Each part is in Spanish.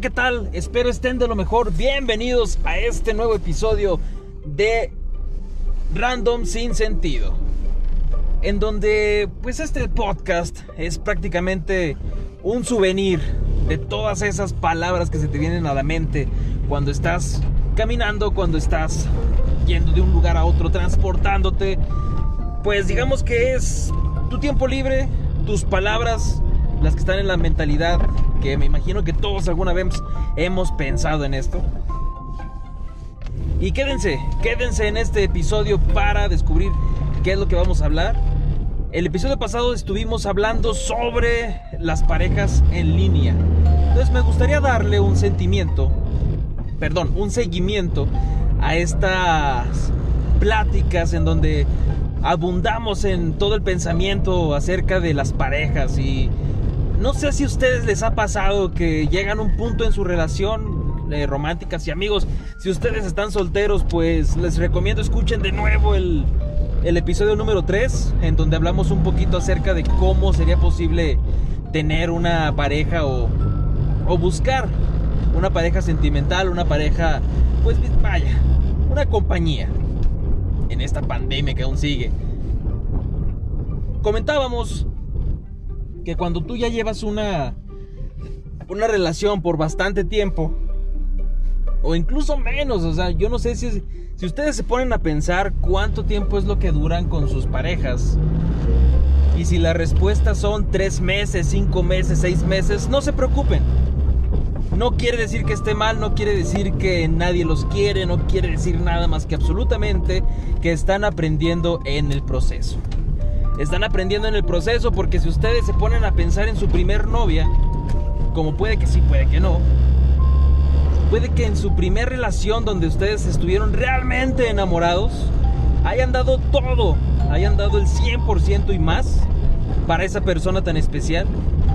¿qué tal? Espero estén de lo mejor. Bienvenidos a este nuevo episodio de Random sin sentido. En donde, pues este podcast es prácticamente un souvenir de todas esas palabras que se te vienen a la mente cuando estás caminando, cuando estás yendo de un lugar a otro, transportándote. Pues digamos que es tu tiempo libre, tus palabras, las que están en la mentalidad, que me imagino que todos alguna vez hemos pensado en esto. Y quédense, quédense en este episodio para descubrir qué es lo que vamos a hablar. El episodio pasado estuvimos hablando sobre las parejas en línea. Entonces me gustaría darle un sentimiento, perdón, un seguimiento a estas pláticas en donde abundamos en todo el pensamiento acerca de las parejas y no sé si a ustedes les ha pasado que llegan a un punto en su relación eh, románticas y amigos, si ustedes están solteros, pues les recomiendo escuchen de nuevo el, el episodio número 3, en donde hablamos un poquito acerca de cómo sería posible tener una pareja o, o buscar una pareja sentimental, una pareja, pues vaya, una compañía en esta pandemia que aún sigue. Comentábamos que cuando tú ya llevas una una relación por bastante tiempo o incluso menos, o sea, yo no sé si si ustedes se ponen a pensar cuánto tiempo es lo que duran con sus parejas y si la respuesta son tres meses, cinco meses, seis meses, no se preocupen. No quiere decir que esté mal, no quiere decir que nadie los quiere, no quiere decir nada más que absolutamente que están aprendiendo en el proceso. Están aprendiendo en el proceso porque si ustedes se ponen a pensar en su primer novia, como puede que sí, puede que no, puede que en su primer relación donde ustedes estuvieron realmente enamorados, hayan dado todo, hayan dado el 100% y más para esa persona tan especial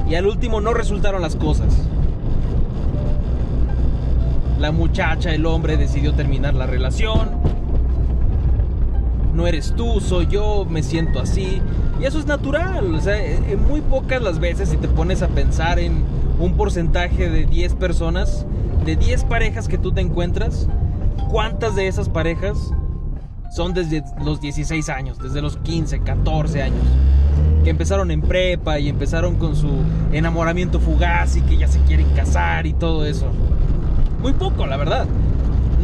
y al último no resultaron las cosas. La muchacha, el hombre decidió terminar la relación. No eres tú, soy yo, me siento así. Y eso es natural. O sea, en muy pocas las veces, si te pones a pensar en un porcentaje de 10 personas, de 10 parejas que tú te encuentras, ¿cuántas de esas parejas son desde los 16 años, desde los 15, 14 años? Que empezaron en prepa y empezaron con su enamoramiento fugaz y que ya se quieren casar y todo eso. Muy poco, la verdad.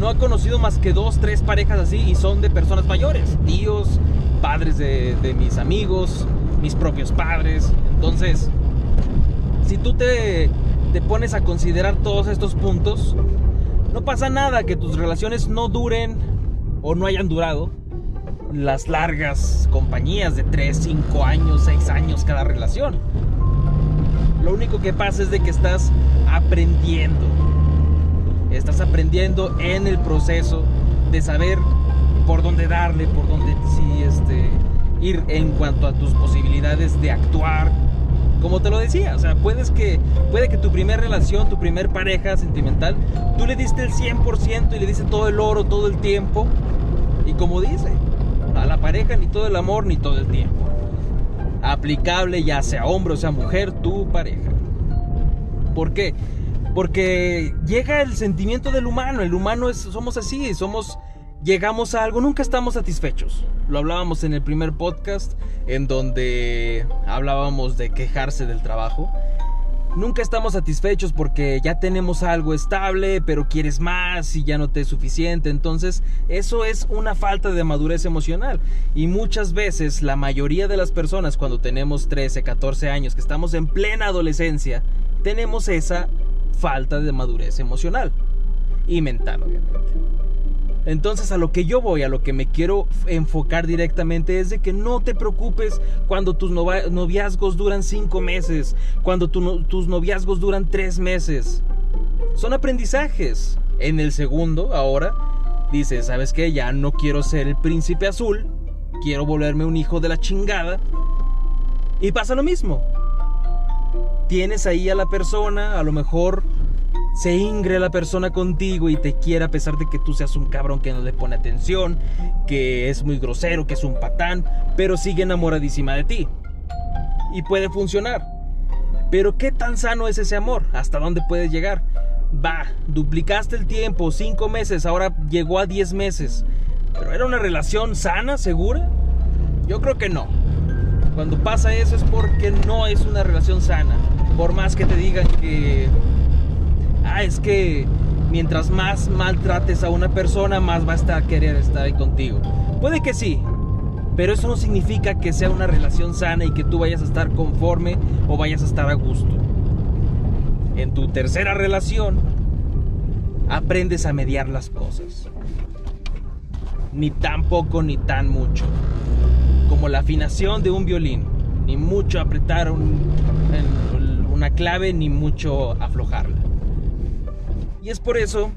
No he conocido más que dos, tres parejas así y son de personas mayores, tíos, padres de, mis amigos, mis propios padres. Entonces, si tú te, te pones a considerar todos estos puntos, no pasa nada que tus relaciones no duren o no hayan durado las largas compañías de 3, 5 años, 6 años cada relación. Lo único que pasa es de que estás aprendiendo. Estás aprendiendo en el proceso de saber por dónde darle, por dónde sí, este, ir en cuanto a tus posibilidades de actuar. Como te lo decía, o sea, puedes que, puede que tu primera relación, tu primer pareja sentimental, tú le diste el 100% y le diste todo el oro, todo el tiempo. Y como dice, a la pareja ni todo el amor ni todo el tiempo. Aplicable ya sea hombre o sea mujer, tu pareja. ¿Por qué? Porque llega el sentimiento del humano. El humano es, somos así, somos, llegamos a algo, nunca estamos satisfechos. Lo hablábamos en el primer podcast, en donde hablábamos de quejarse del trabajo. Nunca estamos satisfechos porque ya tenemos algo estable, pero quieres más y ya no te es suficiente. Entonces, eso es una falta de madurez emocional. Y muchas veces, la mayoría de las personas, cuando tenemos 13, 14 años, que estamos en plena adolescencia, tenemos esa falta de madurez emocional y mental, obviamente. Entonces a lo que yo voy, a lo que me quiero enfocar directamente es de que no te preocupes cuando tus noviazgos duran cinco meses, cuando tus noviazgos duran tres meses. Son aprendizajes. En el segundo, ahora, dices, ¿sabes qué? Ya no quiero ser el príncipe azul, quiero volverme un hijo de la chingada. Y pasa lo mismo. Tienes ahí a la persona, a lo mejor se ingre la persona contigo y te quiere a pesar de que tú seas un cabrón que no le pone atención, que es muy grosero, que es un patán, pero sigue enamoradísima de ti. Y puede funcionar. Pero ¿qué tan sano es ese amor? ¿Hasta dónde puedes llegar? Va, duplicaste el tiempo, cinco meses, ahora llegó a 10 meses. ¿Pero era una relación sana, segura? Yo creo que no. Cuando pasa eso es porque no es una relación sana. Por más que te digan que... Ah, es que mientras más maltrates a una persona, más va a estar querer estar ahí contigo. Puede que sí, pero eso no significa que sea una relación sana y que tú vayas a estar conforme o vayas a estar a gusto. En tu tercera relación, aprendes a mediar las cosas. Ni tan poco ni tan mucho. Como la afinación de un violín. Ni mucho apretar una clave, ni mucho aflojarla. Y es por eso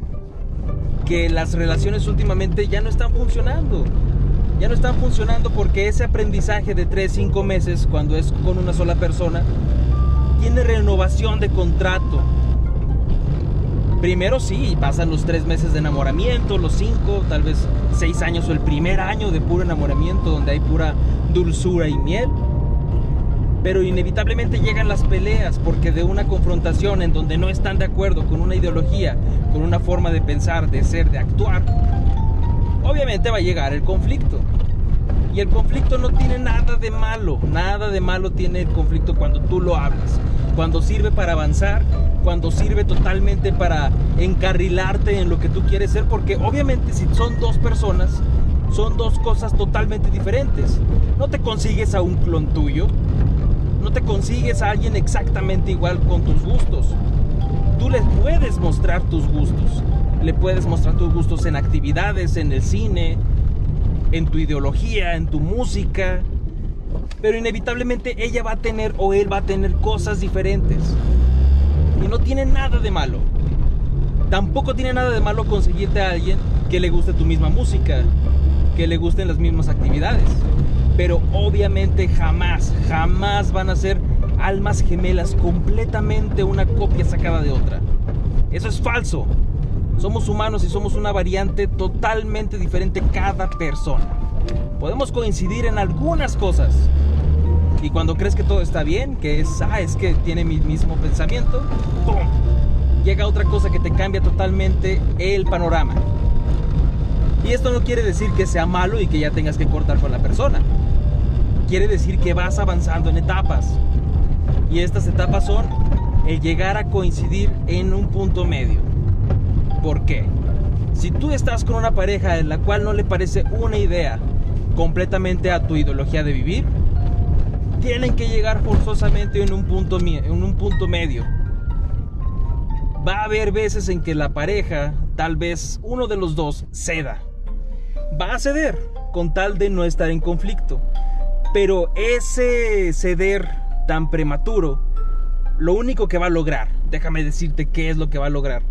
que las relaciones últimamente ya no están funcionando. Ya no están funcionando porque ese aprendizaje de 3, 5 meses, cuando es con una sola persona, tiene renovación de contrato. Primero sí, pasan los 3 meses de enamoramiento, los 5, tal vez 6 años o el primer año de puro enamoramiento donde hay pura dulzura y miel pero inevitablemente llegan las peleas porque de una confrontación en donde no están de acuerdo con una ideología, con una forma de pensar, de ser, de actuar, obviamente va a llegar el conflicto. Y el conflicto no tiene nada de malo, nada de malo tiene el conflicto cuando tú lo hablas, cuando sirve para avanzar, cuando sirve totalmente para encarrilarte en lo que tú quieres ser, porque obviamente si son dos personas, son dos cosas totalmente diferentes. No te consigues a un clon tuyo, no te consigues a alguien exactamente igual con tus gustos. Tú le puedes mostrar tus gustos. Le puedes mostrar tus gustos en actividades, en el cine, en tu ideología, en tu música. Pero inevitablemente ella va a tener o él va a tener cosas diferentes. Y no tiene nada de malo. Tampoco tiene nada de malo conseguirte a alguien que le guste tu misma música, que le gusten las mismas actividades pero obviamente jamás, jamás van a ser almas gemelas completamente una copia sacada de otra. Eso es falso. Somos humanos y somos una variante totalmente diferente cada persona. Podemos coincidir en algunas cosas. Y cuando crees que todo está bien, que es, ah, es que tiene mi mismo pensamiento, ¡pum! Llega otra cosa que te cambia totalmente el panorama. Y esto no quiere decir que sea malo y que ya tengas que cortar con la persona quiere decir que vas avanzando en etapas. Y estas etapas son el llegar a coincidir en un punto medio. ¿Por qué? Si tú estás con una pareja en la cual no le parece una idea completamente a tu ideología de vivir, tienen que llegar forzosamente en un punto, en un punto medio. Va a haber veces en que la pareja, tal vez uno de los dos, ceda. Va a ceder con tal de no estar en conflicto. Pero ese ceder tan prematuro, lo único que va a lograr, déjame decirte qué es lo que va a lograr,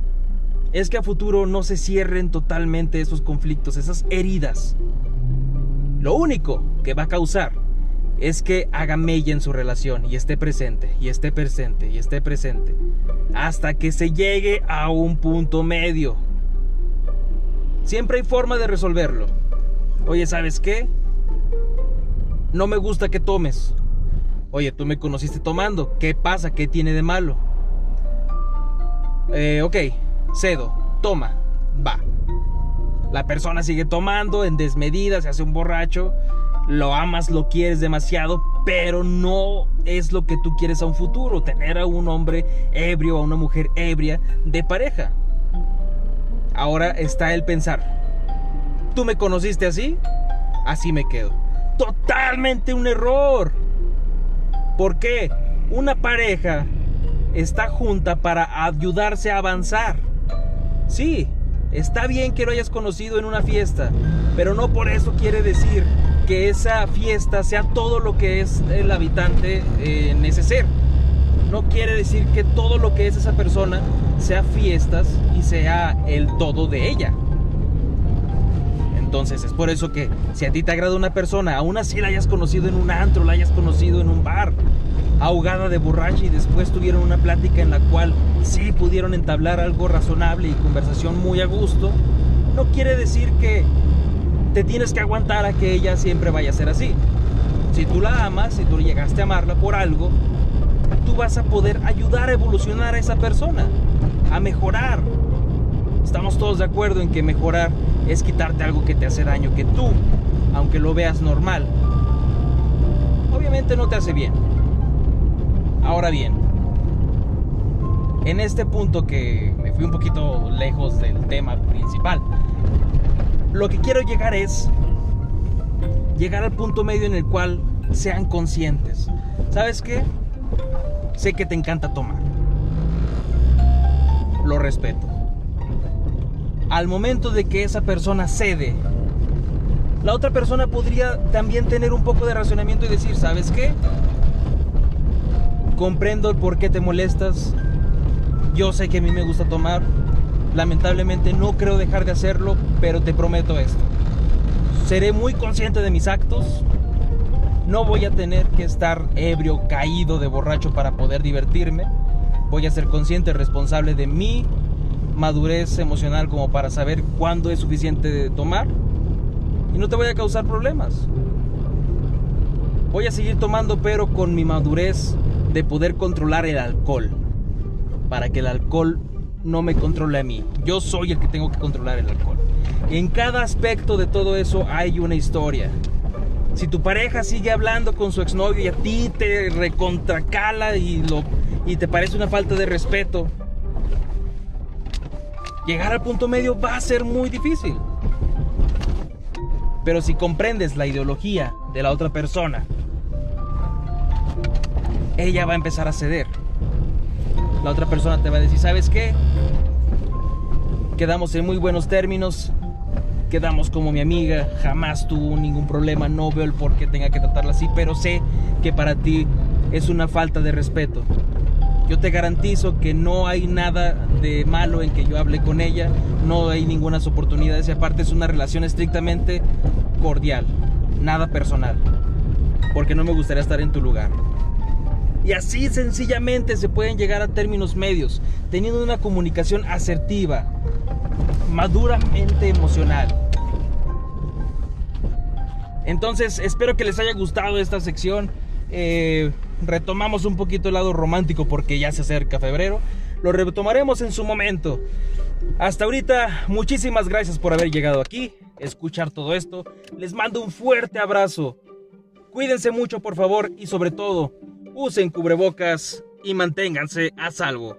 es que a futuro no se cierren totalmente esos conflictos, esas heridas. Lo único que va a causar es que haga mella en su relación y esté presente, y esté presente, y esté presente, hasta que se llegue a un punto medio. Siempre hay forma de resolverlo. Oye, ¿sabes qué? no me gusta que tomes. Oye, tú me conociste tomando. ¿Qué pasa? ¿Qué tiene de malo? Eh, ok, cedo, toma, va. La persona sigue tomando en desmedida, se hace un borracho. Lo amas, lo quieres demasiado, pero no es lo que tú quieres a un futuro. Tener a un hombre ebrio, a una mujer ebria de pareja. Ahora está el pensar. ¿Tú me conociste así? Así me quedo totalmente un error. ¿Por qué? Una pareja está junta para ayudarse a avanzar. Sí, está bien que lo hayas conocido en una fiesta, pero no por eso quiere decir que esa fiesta sea todo lo que es el habitante en ese ser. No quiere decir que todo lo que es esa persona sea fiestas y sea el todo de ella. Entonces es por eso que si a ti te agrada una persona, aún así la hayas conocido en un antro, la hayas conocido en un bar, ahogada de borracha y después tuvieron una plática en la cual sí pudieron entablar algo razonable y conversación muy a gusto, no quiere decir que te tienes que aguantar a que ella siempre vaya a ser así. Si tú la amas, si tú llegaste a amarla por algo, tú vas a poder ayudar a evolucionar a esa persona, a mejorar. Estamos todos de acuerdo en que mejorar es quitarte algo que te hace daño, que tú, aunque lo veas normal, obviamente no te hace bien. Ahora bien, en este punto que me fui un poquito lejos del tema principal, lo que quiero llegar es llegar al punto medio en el cual sean conscientes. ¿Sabes qué? Sé que te encanta tomar. Lo respeto. Al momento de que esa persona cede, la otra persona podría también tener un poco de razonamiento y decir, ¿sabes qué? Comprendo el por qué te molestas. Yo sé que a mí me gusta tomar. Lamentablemente no creo dejar de hacerlo, pero te prometo esto. Seré muy consciente de mis actos. No voy a tener que estar ebrio, caído de borracho para poder divertirme. Voy a ser consciente responsable de mi madurez emocional como para saber cuándo es suficiente de tomar. Y no te voy a causar problemas. Voy a seguir tomando pero con mi madurez de poder controlar el alcohol. Para que el alcohol no me controle a mí. Yo soy el que tengo que controlar el alcohol. En cada aspecto de todo eso hay una historia. Si tu pareja sigue hablando con su exnovio y a ti te recontracala y, lo, y te parece una falta de respeto, llegar al punto medio va a ser muy difícil. Pero si comprendes la ideología de la otra persona, ella va a empezar a ceder. La otra persona te va a decir, ¿sabes qué? Quedamos en muy buenos términos, quedamos como mi amiga, jamás tuvo ningún problema, no veo el por qué tenga que tratarla así, pero sé que para ti es una falta de respeto. Yo te garantizo que no hay nada de malo en que yo hable con ella, no hay ninguna oportunidades y aparte es una relación estrictamente cordial, nada personal, porque no me gustaría estar en tu lugar. Y así sencillamente se pueden llegar a términos medios, teniendo una comunicación asertiva, maduramente emocional. Entonces, espero que les haya gustado esta sección. Eh, retomamos un poquito el lado romántico porque ya se acerca febrero. Lo retomaremos en su momento. Hasta ahorita, muchísimas gracias por haber llegado aquí, escuchar todo esto. Les mando un fuerte abrazo. Cuídense mucho, por favor, y sobre todo, usen cubrebocas y manténganse a salvo.